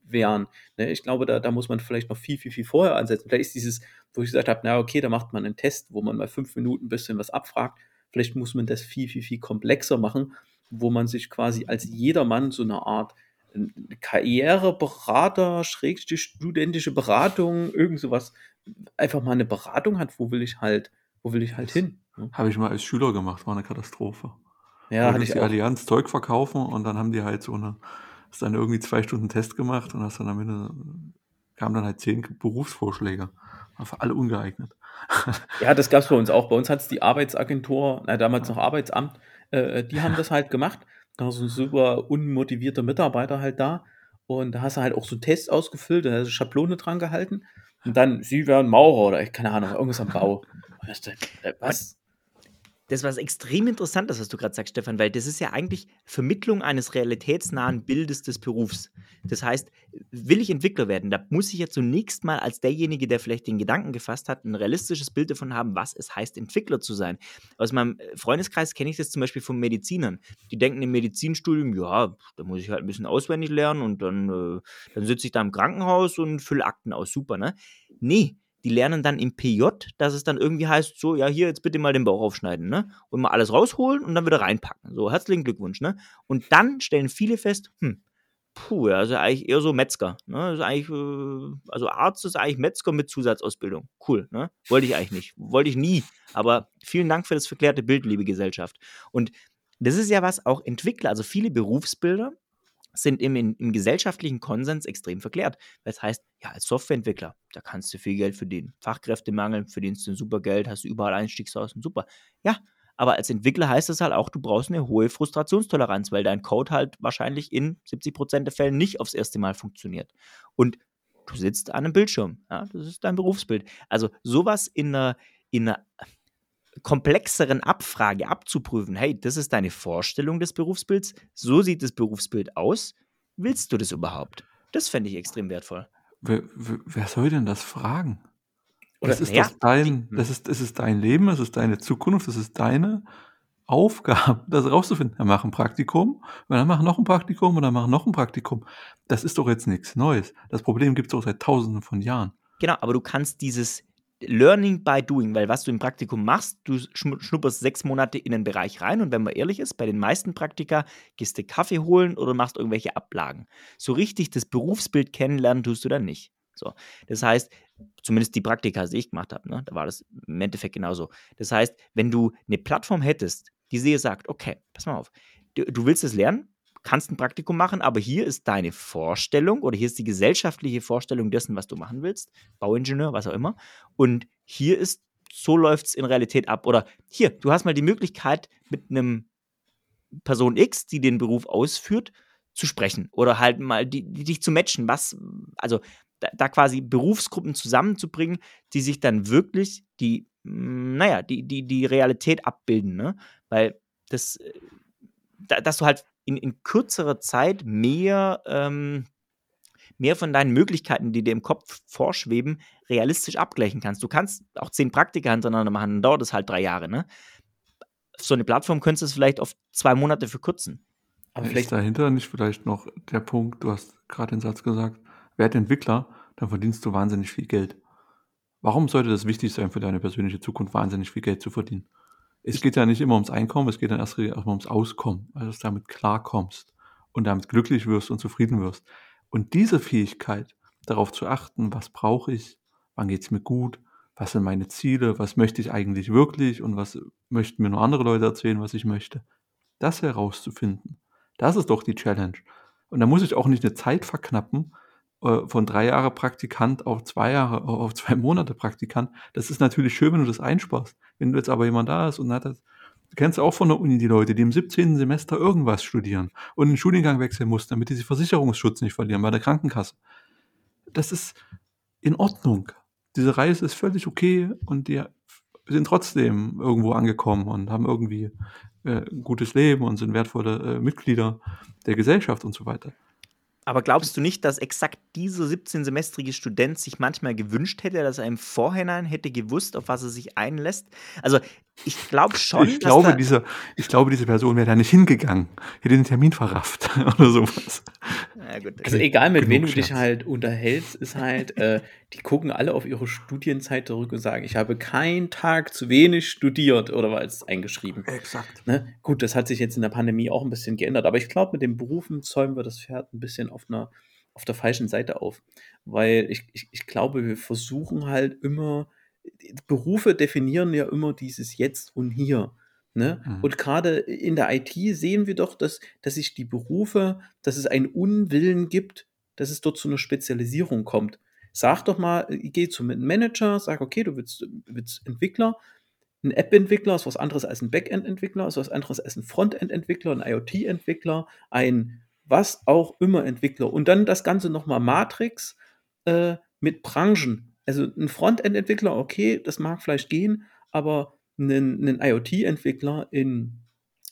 werden. Ne, ich glaube, da, da muss man vielleicht noch viel, viel, viel vorher ansetzen. Vielleicht ist dieses, wo ich gesagt habe, na okay, da macht man einen Test, wo man mal fünf Minuten ein bisschen was abfragt. Vielleicht muss man das viel, viel, viel komplexer machen, wo man sich quasi als jedermann so eine Art Karriereberater, schrägstrich studentische Beratung, irgend sowas, einfach mal eine Beratung hat, wo will ich halt, wo will ich halt hin? Ne? Habe ich mal als Schüler gemacht, war eine Katastrophe. Ja, hatte ich die auch. Allianz Zeug verkaufen und dann haben die halt so eine, hast dann irgendwie zwei Stunden Test gemacht und hast dann am Ende kamen dann halt zehn Berufsvorschläge. War für alle ungeeignet. *laughs* Ja, das gab es bei uns auch. Bei uns hat es die Arbeitsagentur, na, damals noch Arbeitsamt, äh, die haben das halt gemacht. Da hast du ein super unmotivierter Mitarbeiter halt da. Und da hast du halt auch so einen Test ausgefüllt, da hast du Schablone dran gehalten. Und dann, sie wären Maurer oder keine Ahnung, irgendwas am Bau. *laughs* Äh, was? Das was extrem interessant ist, was du gerade sagst, Stefan, weil das ist ja eigentlich Vermittlung eines realitätsnahen Bildes des Berufs. Das heißt, will ich Entwickler werden, da muss ich ja zunächst mal als derjenige, der vielleicht den Gedanken gefasst hat, ein realistisches Bild davon haben, was es heißt, Entwickler zu sein. Aus meinem Freundeskreis kenne ich das zum Beispiel von Medizinern. Die denken im Medizinstudium, ja, da muss ich halt ein bisschen auswendig lernen und dann, äh, dann sitze ich da im Krankenhaus und fülle Akten aus. Super, ne? Nee, die lernen dann im PJ, dass es dann irgendwie heißt, so, ja, hier jetzt bitte mal den Bauch aufschneiden, ne? Und mal alles rausholen und dann wieder reinpacken. So, herzlichen Glückwunsch, ne? Und dann stellen viele fest, hm, puh, ja, also eigentlich eher so Metzger, ne? Ist eigentlich, äh, also Arzt ist eigentlich Metzger mit Zusatzausbildung. Cool, ne? Wollte ich eigentlich nicht. Wollte ich nie. Aber vielen Dank für das verklärte Bild, liebe Gesellschaft. Und das ist ja was auch Entwickler, also viele Berufsbilder sind im, im, gesellschaftlichen Konsens extrem verklärt. Das heißt, ja, als Softwareentwickler, da kannst du viel Geld verdienen. Fachkräftemangel, verdienst du super Geld, hast du überall Einstiegschancen, super. Ja, aber als Entwickler heißt es halt auch, du brauchst eine hohe Frustrationstoleranz, weil dein Code halt wahrscheinlich in 70% der Fälle nicht aufs erste Mal funktioniert. Und du sitzt an einem Bildschirm. Ja, das ist dein Berufsbild. Also sowas in einer, in einer komplexeren Abfrage abzuprüfen, hey, das ist deine Vorstellung des Berufsbilds, so sieht das Berufsbild aus, willst du das überhaupt? Das fände ich extrem wertvoll. Wer, wer, soll denn das fragen? Oder, das ist ja, dein, das ist, das ist dein Leben, das ist deine Zukunft, das ist deine Aufgabe, das rauszufinden. Dann mach ein Praktikum, und dann mach noch ein Praktikum und dann mach noch ein Praktikum. Das ist doch jetzt nichts Neues. Das Problem gibt es auch seit tausenden von Jahren. Genau, aber du kannst dieses Learning by Doing, weil was du im Praktikum machst, du schnupperst sechs Monate in den Bereich rein und wenn man ehrlich ist, bei den meisten Praktika gehst du Kaffee holen oder machst irgendwelche Ablagen. So richtig das Berufsbild kennenlernen tust du dann nicht. So, das heißt, zumindest die Praktika, die ich gemacht habe, ne, da war das im Endeffekt genauso. Das heißt, wenn du eine Plattform hättest, die dir sagt, okay, pass mal auf, du, du willst es lernen, kannst ein Praktikum machen, aber hier ist deine Vorstellung oder hier ist die gesellschaftliche Vorstellung dessen, was du machen willst, Bauingenieur, was auch immer. Und hier ist, so läuft es in Realität ab. Oder hier, du hast mal die Möglichkeit, mit einem Person X, die den Beruf ausführt, zu sprechen oder halt mal die, die dich zu matchen. Was, also da, da, quasi Berufsgruppen zusammenzubringen, die sich dann wirklich die, naja, die, die, die Realität abbilden, ne? Weil das, äh, dass du halt in, in kürzerer Zeit mehr, ähm, mehr von deinen Möglichkeiten, die dir im Kopf vorschweben, realistisch abgleichen kannst. Du kannst auch zehn Praktika hintereinander machen, dann dauert es halt drei Jahre. Ne? So eine Plattform könntest du es vielleicht auf zwei Monate verkürzen. Aber vielleicht ist dahinter nicht vielleicht noch der Punkt, du hast gerade den Satz gesagt, werd Entwickler, dann verdienst du wahnsinnig viel Geld. Warum sollte das wichtig sein für deine persönliche Zukunft, wahnsinnig viel Geld zu verdienen? Es geht ja nicht immer ums Einkommen, es geht dann erst erstmal ums Auskommen, also dass du damit klarkommst und damit glücklich wirst und zufrieden wirst. Und diese Fähigkeit, darauf zu achten, was brauche ich, wann geht es mir gut, was sind meine Ziele, was möchte ich eigentlich wirklich und was möchten mir nur andere Leute erzählen, was ich möchte, das herauszufinden, das ist doch die Challenge. Und da muss ich auch nicht eine Zeit verknappen, äh, von drei Jahre Praktikant auf zwei Jahre, auf zwei Monate Praktikant. Das ist natürlich schön, wenn du das einsparst. Wenn du jetzt aber jemand da ist und hat das, du kennst auch von der Uni die Leute, die im 17. Semester irgendwas studieren und den Studiengang wechseln mussten, damit die sich Versicherungsschutz nicht verlieren bei der Krankenkasse. Das ist in Ordnung. Diese Reise ist völlig okay und die sind trotzdem irgendwo angekommen und haben irgendwie äh, ein gutes Leben und sind wertvolle äh, Mitglieder der Gesellschaft und so weiter. Aber glaubst du nicht, dass exakt dieser 17-semestrige Student sich manchmal gewünscht hätte, dass er im Vorhinein hätte gewusst, auf was er sich einlässt? Also ich glaube schon. Ich glaube, diese, ich glaube, diese Person wäre da nicht hingegangen, hätte den Termin verrafft *laughs* oder sowas. Ja, gut, also egal mit wem du dich halt unterhältst, ist halt, äh, die gucken alle auf ihre Studienzeit zurück und sagen, ich habe keinen Tag zu wenig studiert oder war es eingeschrieben. Exakt. Ne? Gut, das hat sich jetzt in der Pandemie auch ein bisschen geändert, aber ich glaube, mit den Berufen zäumen wir das Pferd ein bisschen auf einer auf der falschen Seite auf. Weil ich, ich, ich glaube, wir versuchen halt immer, Berufe definieren ja immer dieses Jetzt und Hier. Ne? Mhm. Und gerade in der IT sehen wir doch, dass, dass sich die Berufe, dass es einen Unwillen gibt, dass es dort zu einer Spezialisierung kommt. Sag doch mal, geh zum Manager, sag, okay, du willst, willst Entwickler. Ein App-Entwickler ist was anderes als ein Backend-Entwickler, ist was anderes als ein Frontend-Entwickler, ein IoT-Entwickler, ein was auch immer Entwickler. Und dann das Ganze nochmal Matrix äh, mit Branchen. Also ein Frontend-Entwickler, okay, das mag vielleicht gehen, aber einen, einen IoT-Entwickler in,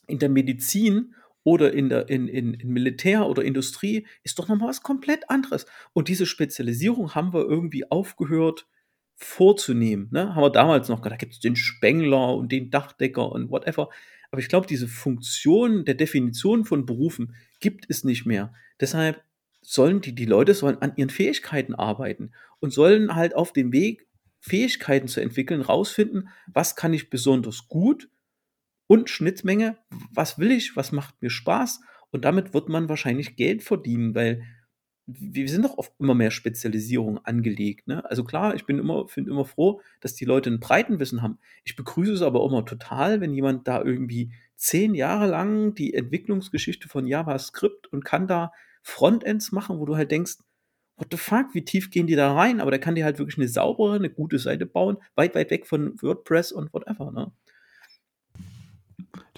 in der Medizin oder in der in, in, in Militär oder Industrie ist doch nochmal was komplett anderes. Und diese Spezialisierung haben wir irgendwie aufgehört vorzunehmen. Ne? Haben wir damals noch, da gibt es den Spengler und den Dachdecker und whatever. Aber ich glaube, diese Funktion der Definition von Berufen gibt es nicht mehr. Deshalb sollen die, die Leute sollen an ihren Fähigkeiten arbeiten und sollen halt auf dem Weg Fähigkeiten zu entwickeln, rausfinden, was kann ich besonders gut und Schnittmenge, was will ich, was macht mir Spaß und damit wird man wahrscheinlich Geld verdienen, weil wir sind doch auf immer mehr Spezialisierung angelegt. Ne? Also klar, ich bin immer, finde immer froh, dass die Leute ein Breitenwissen haben. Ich begrüße es aber immer total, wenn jemand da irgendwie zehn Jahre lang die Entwicklungsgeschichte von JavaScript und kann da Frontends machen, wo du halt denkst, what the fuck, wie tief gehen die da rein? Aber der kann dir halt wirklich eine saubere, eine gute Seite bauen, weit, weit weg von WordPress und whatever, ne?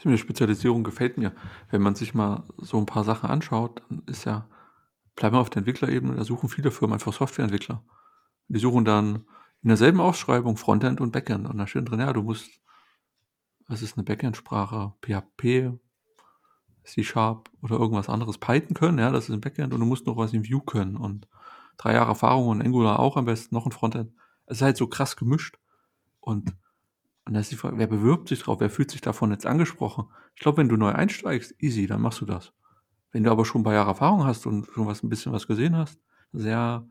Die Spezialisierung gefällt mir. Wenn man sich mal so ein paar Sachen anschaut, dann ist ja, bleiben wir auf der Entwicklerebene, da suchen viele Firmen einfach Softwareentwickler. Die suchen dann in derselben Ausschreibung Frontend und Backend. Und da steht drin, ja, du musst, was ist eine Backend-Sprache? PHP, C-Sharp oder irgendwas anderes. Python können, ja, das ist ein Backend und du musst noch was in Vue können. Und drei Jahre Erfahrung und Angular auch am besten, noch ein Frontend. Es ist halt so krass gemischt. Und, und da ist die Frage, wer bewirbt sich drauf? Wer fühlt sich davon jetzt angesprochen? Ich glaube, wenn du neu einsteigst, easy, dann machst du das. Wenn du aber schon ein paar Jahre Erfahrung hast und schon was ein bisschen was gesehen hast, sehr,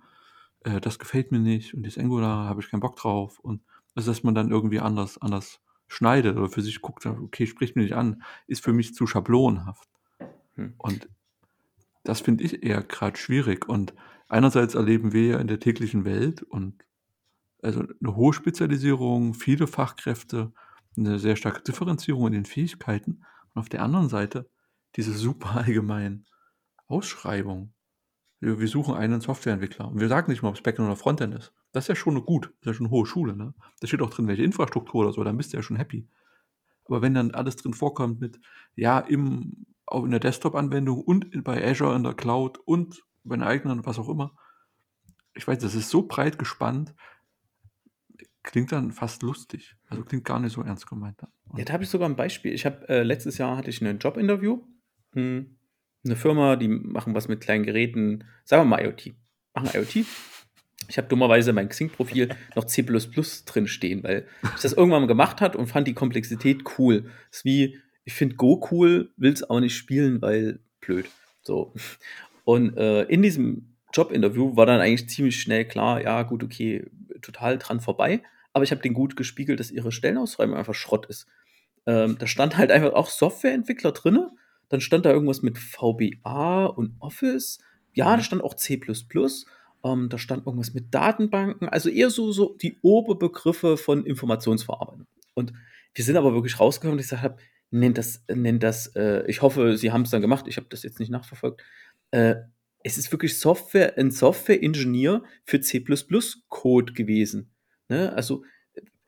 äh, das gefällt mir nicht und das Angular habe ich keinen Bock drauf und also dass man dann irgendwie anders, anders schneidet oder für sich guckt, okay, spricht mich nicht an, ist für mich zu schablonhaft. Hm. Und das finde ich eher gerade schwierig. Und einerseits erleben wir ja in der täglichen Welt und also eine hohe Spezialisierung, viele Fachkräfte, eine sehr starke Differenzierung in den Fähigkeiten und auf der anderen Seite diese super allgemeinen Ausschreibungen. Wir, wir suchen einen Softwareentwickler und wir sagen nicht mal, ob es Backend oder Frontend ist. Das ist ja schon gut, das ist ja schon eine hohe Schule. Ne? Da steht auch drin, welche Infrastruktur oder so, dann bist du ja schon happy. Aber wenn dann alles drin vorkommt mit, ja, im, auch in der Desktop-Anwendung und bei Azure in der Cloud und bei den eigenen, was auch immer. Ich weiß, das ist so breit gespannt, klingt dann fast lustig. Also klingt gar nicht so ernst gemeint. Dann. Ja, habe ich sogar ein Beispiel. Ich habe äh, letztes Jahr hatte ich ein Jobinterview. Hm, eine Firma, die machen was mit kleinen Geräten, sagen wir mal IoT. Machen IoT. Ich habe dummerweise mein Xing-Profil *laughs* noch C drin stehen, weil ich das irgendwann mal gemacht hat und fand die Komplexität cool. Das ist wie, ich finde Go cool, will es aber nicht spielen, weil blöd. So. Und äh, in diesem Jobinterview war dann eigentlich ziemlich schnell klar, ja, gut, okay, total dran vorbei. Aber ich habe den gut gespiegelt, dass ihre Stellenausschreibung einfach Schrott ist. Ähm, da stand halt einfach auch Softwareentwickler drin. Dann stand da irgendwas mit VBA und Office. Ja, da stand auch C. Ähm, da stand irgendwas mit Datenbanken. Also eher so, so die Oberbegriffe von Informationsverarbeitung. Und wir sind aber wirklich rausgekommen, ich habe, nennt das, nennt das, äh, ich hoffe, Sie haben es dann gemacht, ich habe das jetzt nicht nachverfolgt, äh, es ist wirklich Software, ein Software-Ingenieur für C++-Code gewesen. Ne? Also,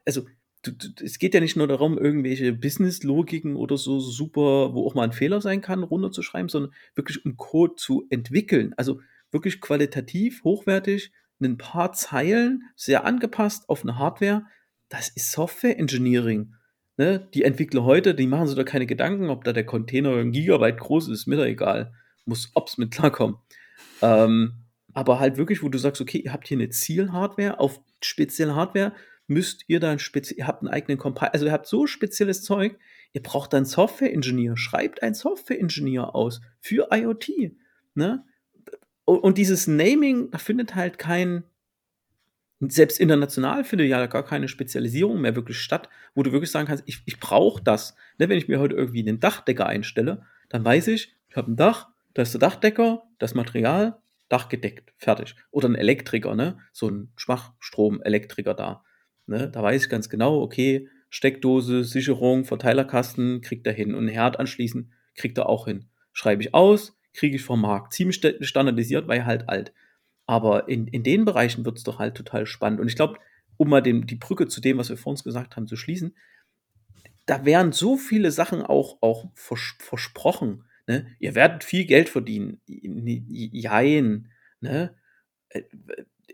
also du, du, es geht ja nicht nur darum, irgendwelche Business-Logiken oder so super, wo auch mal ein Fehler sein kann, runterzuschreiben, sondern wirklich um Code zu entwickeln. Also wirklich qualitativ, hochwertig, ein paar Zeilen, sehr angepasst auf eine Hardware. Das ist Software Engineering. Ne? Die Entwickler heute, die machen sich da keine Gedanken, ob da der Container ein Gigabyte groß ist, mir da egal. Muss ops mit klarkommen. Ähm, aber halt wirklich, wo du sagst, okay, ihr habt hier eine Zielhardware, auf spezielle Hardware müsst ihr dann speziell, ihr habt einen eigenen Compiler, also ihr habt so spezielles Zeug, ihr braucht dann Software-Ingenieur, schreibt einen Software-Ingenieur aus für IoT. Ne? Und dieses Naming, da findet halt kein, selbst international findet ja gar keine Spezialisierung mehr wirklich statt, wo du wirklich sagen kannst, ich, ich brauche das. Ne, wenn ich mir heute irgendwie einen Dachdecker einstelle, dann weiß ich, ich habe ein Dach, da ist der Dachdecker, das Material, Dach gedeckt, fertig. Oder ein Elektriker, ne? So ein Schwachstrom-Elektriker da. Ne? Da weiß ich ganz genau, okay, Steckdose, Sicherung, Verteilerkasten kriegt er hin und einen Herd anschließen kriegt er auch hin. Schreibe ich aus, kriege ich vom Markt. Ziemlich standardisiert, weil halt alt. Aber in, in den Bereichen wird es doch halt total spannend. Und ich glaube, um mal den, die Brücke zu dem, was wir vor uns gesagt haben, zu schließen, da wären so viele Sachen auch, auch vers versprochen. Ne? Ihr werdet viel Geld verdienen. Jein. Ne? Äh,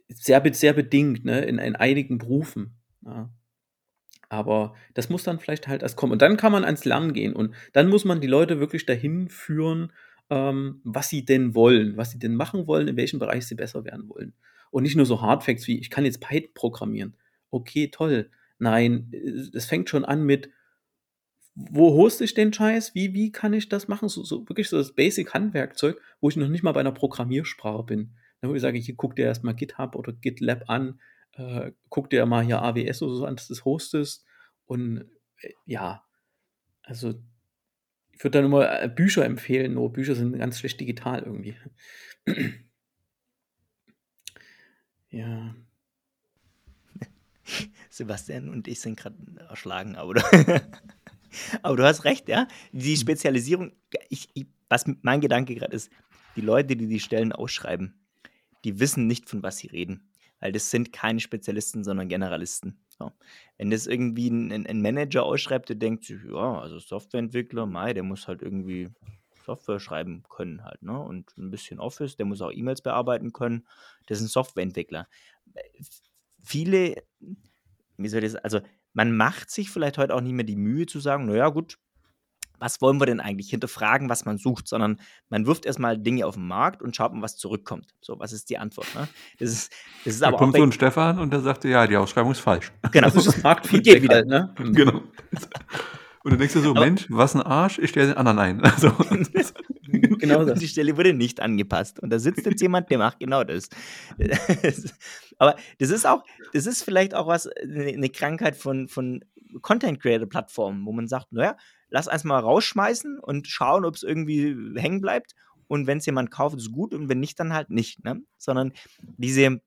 sehr, sehr bedingt, ne? in, in einigen Berufen. Ja. Aber das muss dann vielleicht halt erst kommen. Und dann kann man ans Lernen gehen. Und dann muss man die Leute wirklich dahin führen, ähm, was sie denn wollen, was sie denn machen wollen, in welchem Bereich sie besser werden wollen. Und nicht nur so Hardfacts wie, ich kann jetzt Python programmieren. Okay, toll. Nein, es fängt schon an mit, wo hoste ich den Scheiß? Wie, wie kann ich das machen? So, so wirklich so das Basic-Handwerkzeug, wo ich noch nicht mal bei einer Programmiersprache bin. Wo ich sage, hier guck dir erstmal GitHub oder GitLab an, äh, guck dir mal hier AWS oder so an, dass du das hostest. Und äh, ja, also ich würde dann immer äh, Bücher empfehlen, nur Bücher sind ganz schlecht digital irgendwie. *clears throat* ja. *laughs* Sebastian und ich sind gerade erschlagen, aber du, *laughs* aber du hast recht, ja. Die mhm. Spezialisierung, ich, ich, was mein Gedanke gerade ist, die Leute, die die Stellen ausschreiben, die wissen nicht, von was sie reden weil das sind keine Spezialisten, sondern Generalisten. So. Wenn das irgendwie ein, ein, Manager ausschreibt, der denkt sich, ja, also Softwareentwickler, Mai, der muss halt irgendwie Software schreiben können halt, ne? Und ein bisschen Office, der muss auch E-Mails bearbeiten können. Das ist ein Softwareentwickler. Viele, wie soll ich das, also man macht sich vielleicht heute auch nicht mehr die Mühe zu sagen, naja, gut, was wollen wir denn eigentlich? Hinterfragen, was man sucht, sondern man wirft erstmal Dinge auf den Markt und schaut mal, was zurückkommt. So, was ist die Antwort? Ne? Das ist, das ist da aber kommt auch so ein Stefan und der sagte, ja, die Ausschreibung ist falsch. Genau. Das ist *laughs* Marktfeedback wieder. Halt, ne? Genau. *laughs* Und dann denkst du so, aber, Mensch, was ein Arsch, ich stelle den anderen ein. *laughs* Also, genau das. Die Stelle wurde nicht angepasst. Und da sitzt jetzt jemand, der macht genau das. aber das ist auch, das ist vielleicht auch was, eine Krankheit von, von Content Creator Plattformen, wo man sagt, naja, lass eins mal rausschmeißen und schauen, ob es irgendwie hängen bleibt. Und wenn es jemand kauft, ist gut und wenn nicht, dann halt nicht. Ne? Sondern diese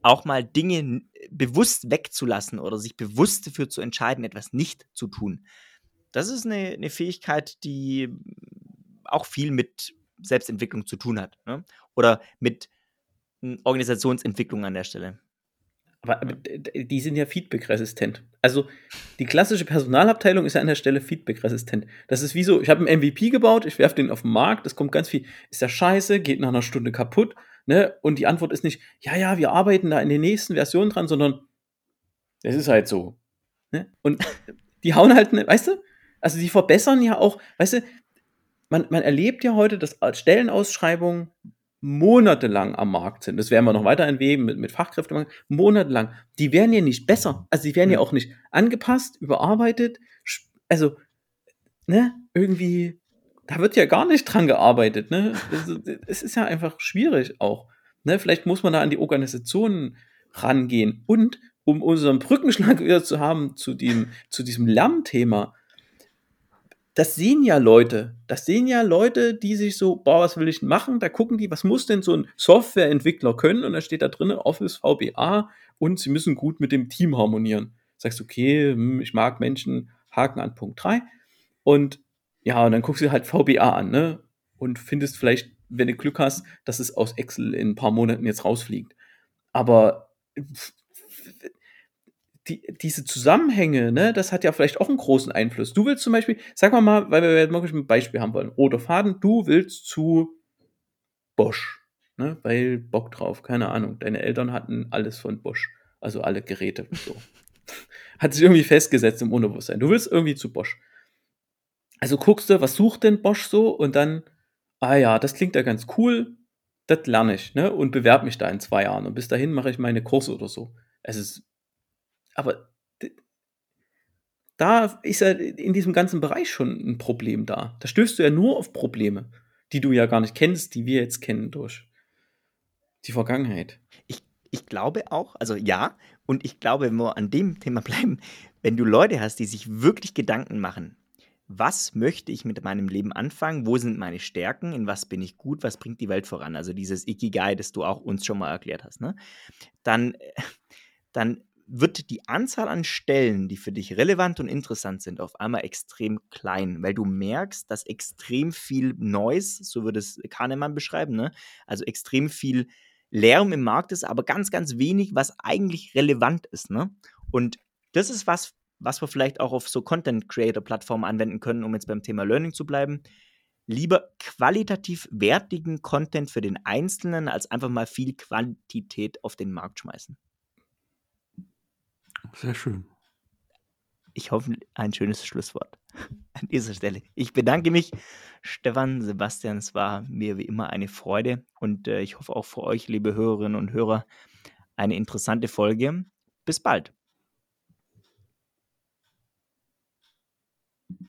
auch mal Dinge bewusst wegzulassen oder sich bewusst dafür zu entscheiden, etwas nicht zu tun. Das ist eine, eine Fähigkeit, die auch viel mit Selbstentwicklung zu tun hat. Ne? Oder mit Organisationsentwicklung an der Stelle. Aber, aber die sind ja feedback-resistent. Also die klassische Personalabteilung ist ja an der Stelle feedback-resistent. Das ist wie so, ich habe einen MVP gebaut, ich werfe den auf den Markt, es kommt ganz viel, ist der scheiße, geht nach einer Stunde kaputt, ne? Und die Antwort ist nicht, ja, ja, wir arbeiten da in den nächsten Versionen dran, sondern es ist halt so. Ne? Und *laughs* die hauen halt, ne, weißt du? Also die verbessern ja auch, weißt du, man, man erlebt ja heute, dass Stellenausschreibungen monatelang am Markt sind, das werden wir noch weiter entweben mit, mit Fachkräften, monatelang, die werden ja nicht besser. Also die werden ja auch nicht angepasst, überarbeitet. Also, ne, irgendwie, da wird ja gar nicht dran gearbeitet, ne? Es ist ja einfach schwierig auch. Ne? Vielleicht muss man da an die Organisationen rangehen. Und um unseren Brückenschlag *laughs* wieder zu haben zu, dem, zu diesem Lernthema, das sehen ja Leute. Das sehen ja Leute, die sich so, boah, was will ich machen? Da gucken die, was muss denn so ein Softwareentwickler können? Und da steht da drin Office VBA und sie müssen gut mit dem Team harmonieren. Sagst, okay, hm, ich mag Menschen, Haken an Punkt 3. Und ja, und dann guckst du halt VBA an, ne? Und findest vielleicht wenn du Glück hast, dass es aus Excel in ein paar Monaten jetzt rausfliegt. Aber die, diese Zusammenhänge, ne, das hat ja vielleicht auch einen großen Einfluss. Du willst zum Beispiel, sag mal mal, weil wir wirklich ein Beispiel haben wollen, roter Faden, du willst zu Bosch, ne, weil Bock drauf, keine Ahnung. Deine Eltern hatten alles von Bosch, also alle Geräte so. *laughs* hat sich irgendwie festgesetzt im Unterbewusstsein. Du willst irgendwie zu Bosch. Also guckst du, was sucht denn Bosch so und dann, ah ja, das klingt ja ganz cool, das lerne ich, ne, und bewerbe mich da in zwei Jahren und bis dahin mache ich meine Kurse oder so. Es ist aber da ist ja in diesem ganzen Bereich schon ein Problem da. Da stößt du ja nur auf Probleme, die du ja gar nicht kennst, die wir jetzt kennen durch die Vergangenheit. Ich, ich glaube auch, also ja, und ich glaube, wenn wir an dem Thema bleiben, wenn du Leute hast, die sich wirklich Gedanken machen, was möchte ich mit meinem Leben anfangen, wo sind meine Stärken, in was bin ich gut, was bringt die Welt voran, also dieses Ikigai, das du auch uns schon mal erklärt hast, ne? dann, dann wird die Anzahl an Stellen, die für dich relevant und interessant sind, auf einmal extrem klein, weil du merkst, dass extrem viel Noise, so würde es Kahnemann beschreiben, ne? also extrem viel Lärm im Markt ist, aber ganz, ganz wenig, was eigentlich relevant ist. Ne? Und das ist was, was wir vielleicht auch auf so Content-Creator-Plattformen anwenden können, um jetzt beim Thema Learning zu bleiben. Lieber qualitativ wertigen Content für den Einzelnen, als einfach mal viel Quantität auf den Markt schmeißen. Sehr schön. Ich hoffe, ein schönes Schlusswort *laughs* an dieser Stelle. Ich bedanke mich, Stefan, Sebastian. Es war mir wie immer eine Freude und äh, ich hoffe auch für euch, liebe Hörerinnen und Hörer, eine interessante Folge. Bis bald.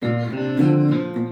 Musik